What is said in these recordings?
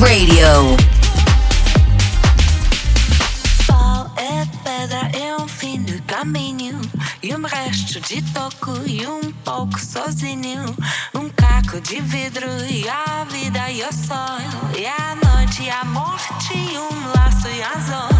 Radio. Pau é pedra, é um fim do caminho. E um resto de toco e um pouco sozinho. Um caco de vidro e a vida e o sol. E a noite e a morte e um laço e azul. É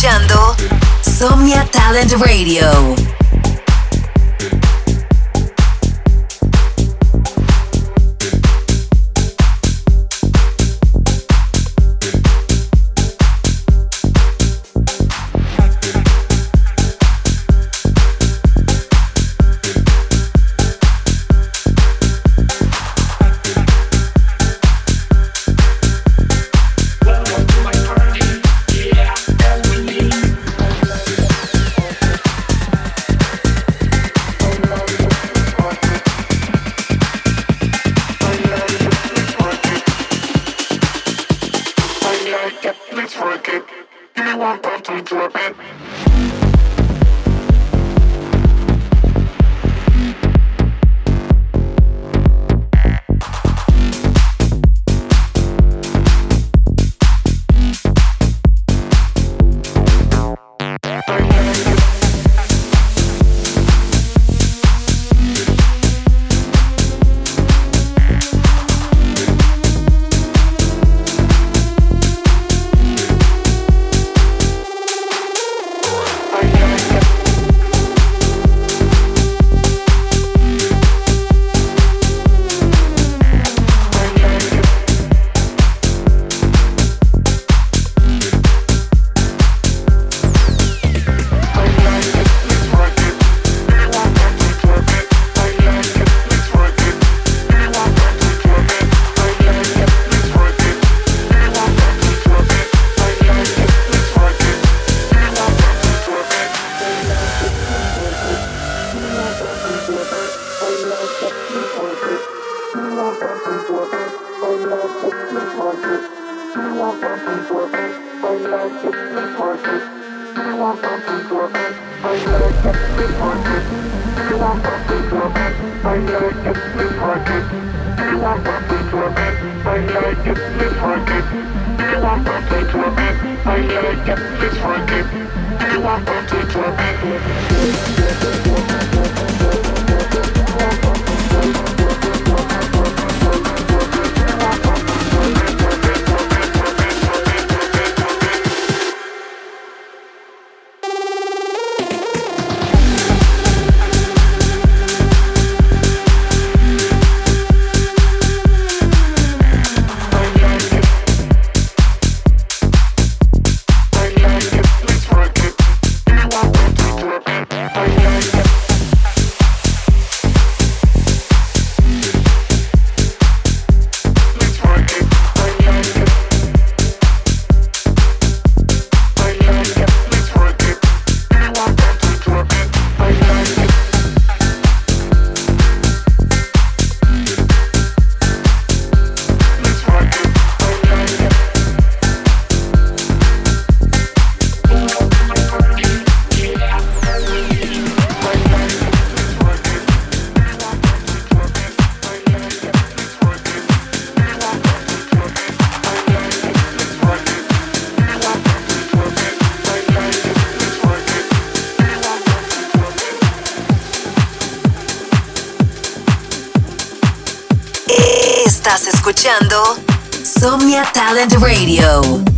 escuchando Somnia Talent Radio. To drop it. want my day to a man, I let it get this for a kid. Do you want my to a man? Talent Radio.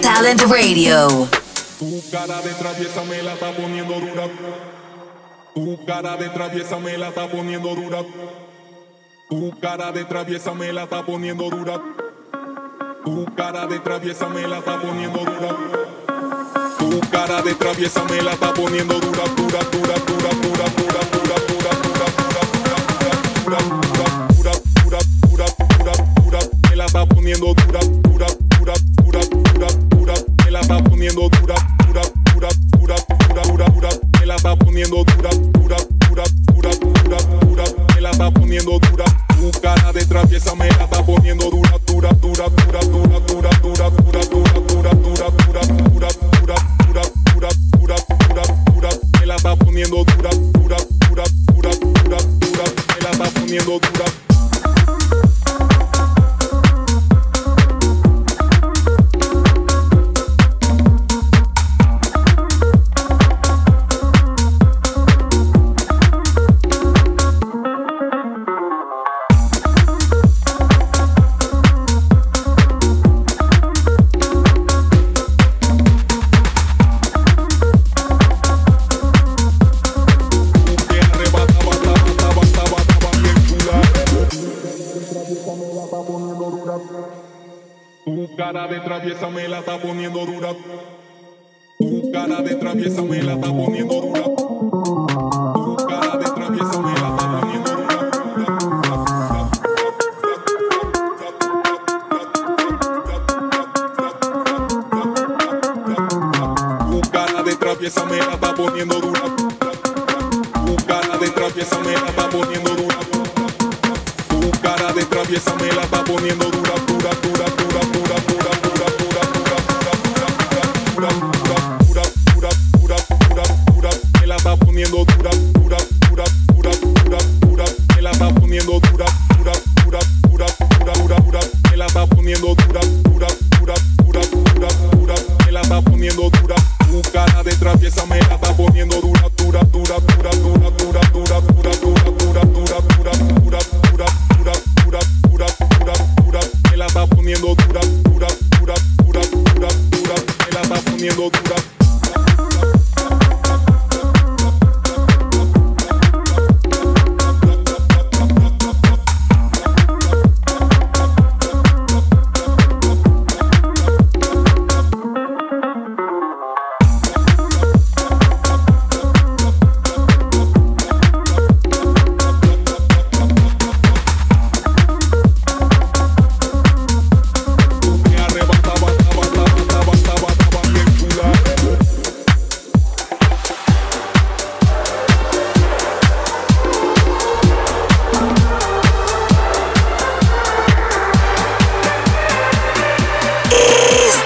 Talent Radio. Tu cara de traviesa me la está poniendo dura. Tu cara de traviesa me la está poniendo dura. Tu cara de traviesa me la está poniendo dura. Tu cara de traviesa me la está poniendo dura. Tu cara de traviesa me la está poniendo dura, dura, dura, dura, dura, dura, dura, dura, dura, dura, dura, dura, está poniendo dura, dura, dura, dura, dura la está poniendo dura, dura, dura, dura, dura, dura, dura, me la está poniendo dura, dura, dura, dura, dura, dura, me la está poniendo dura, tu cara de traviesa me la está poniendo dura, dura, dura, dura, dura, dura, dura, dura, dura, dura, dura, la está poniendo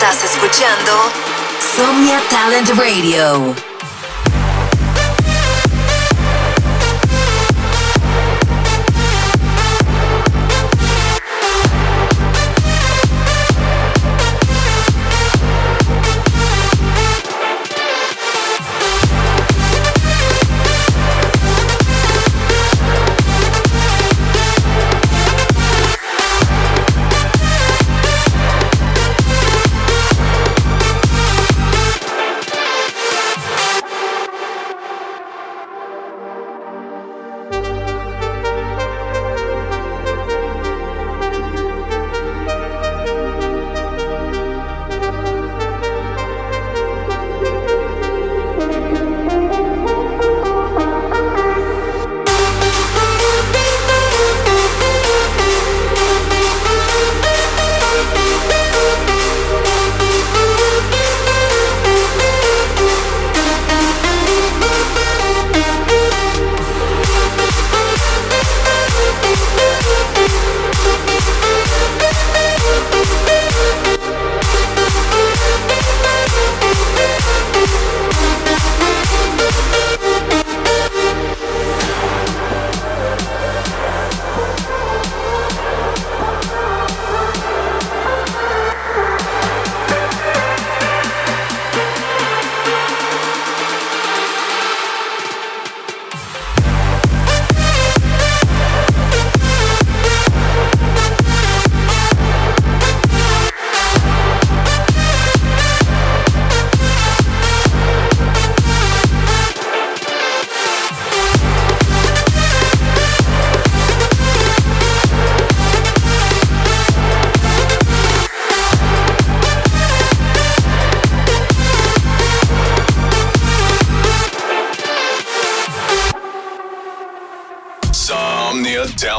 Estás escuchando Somnia Talent Radio.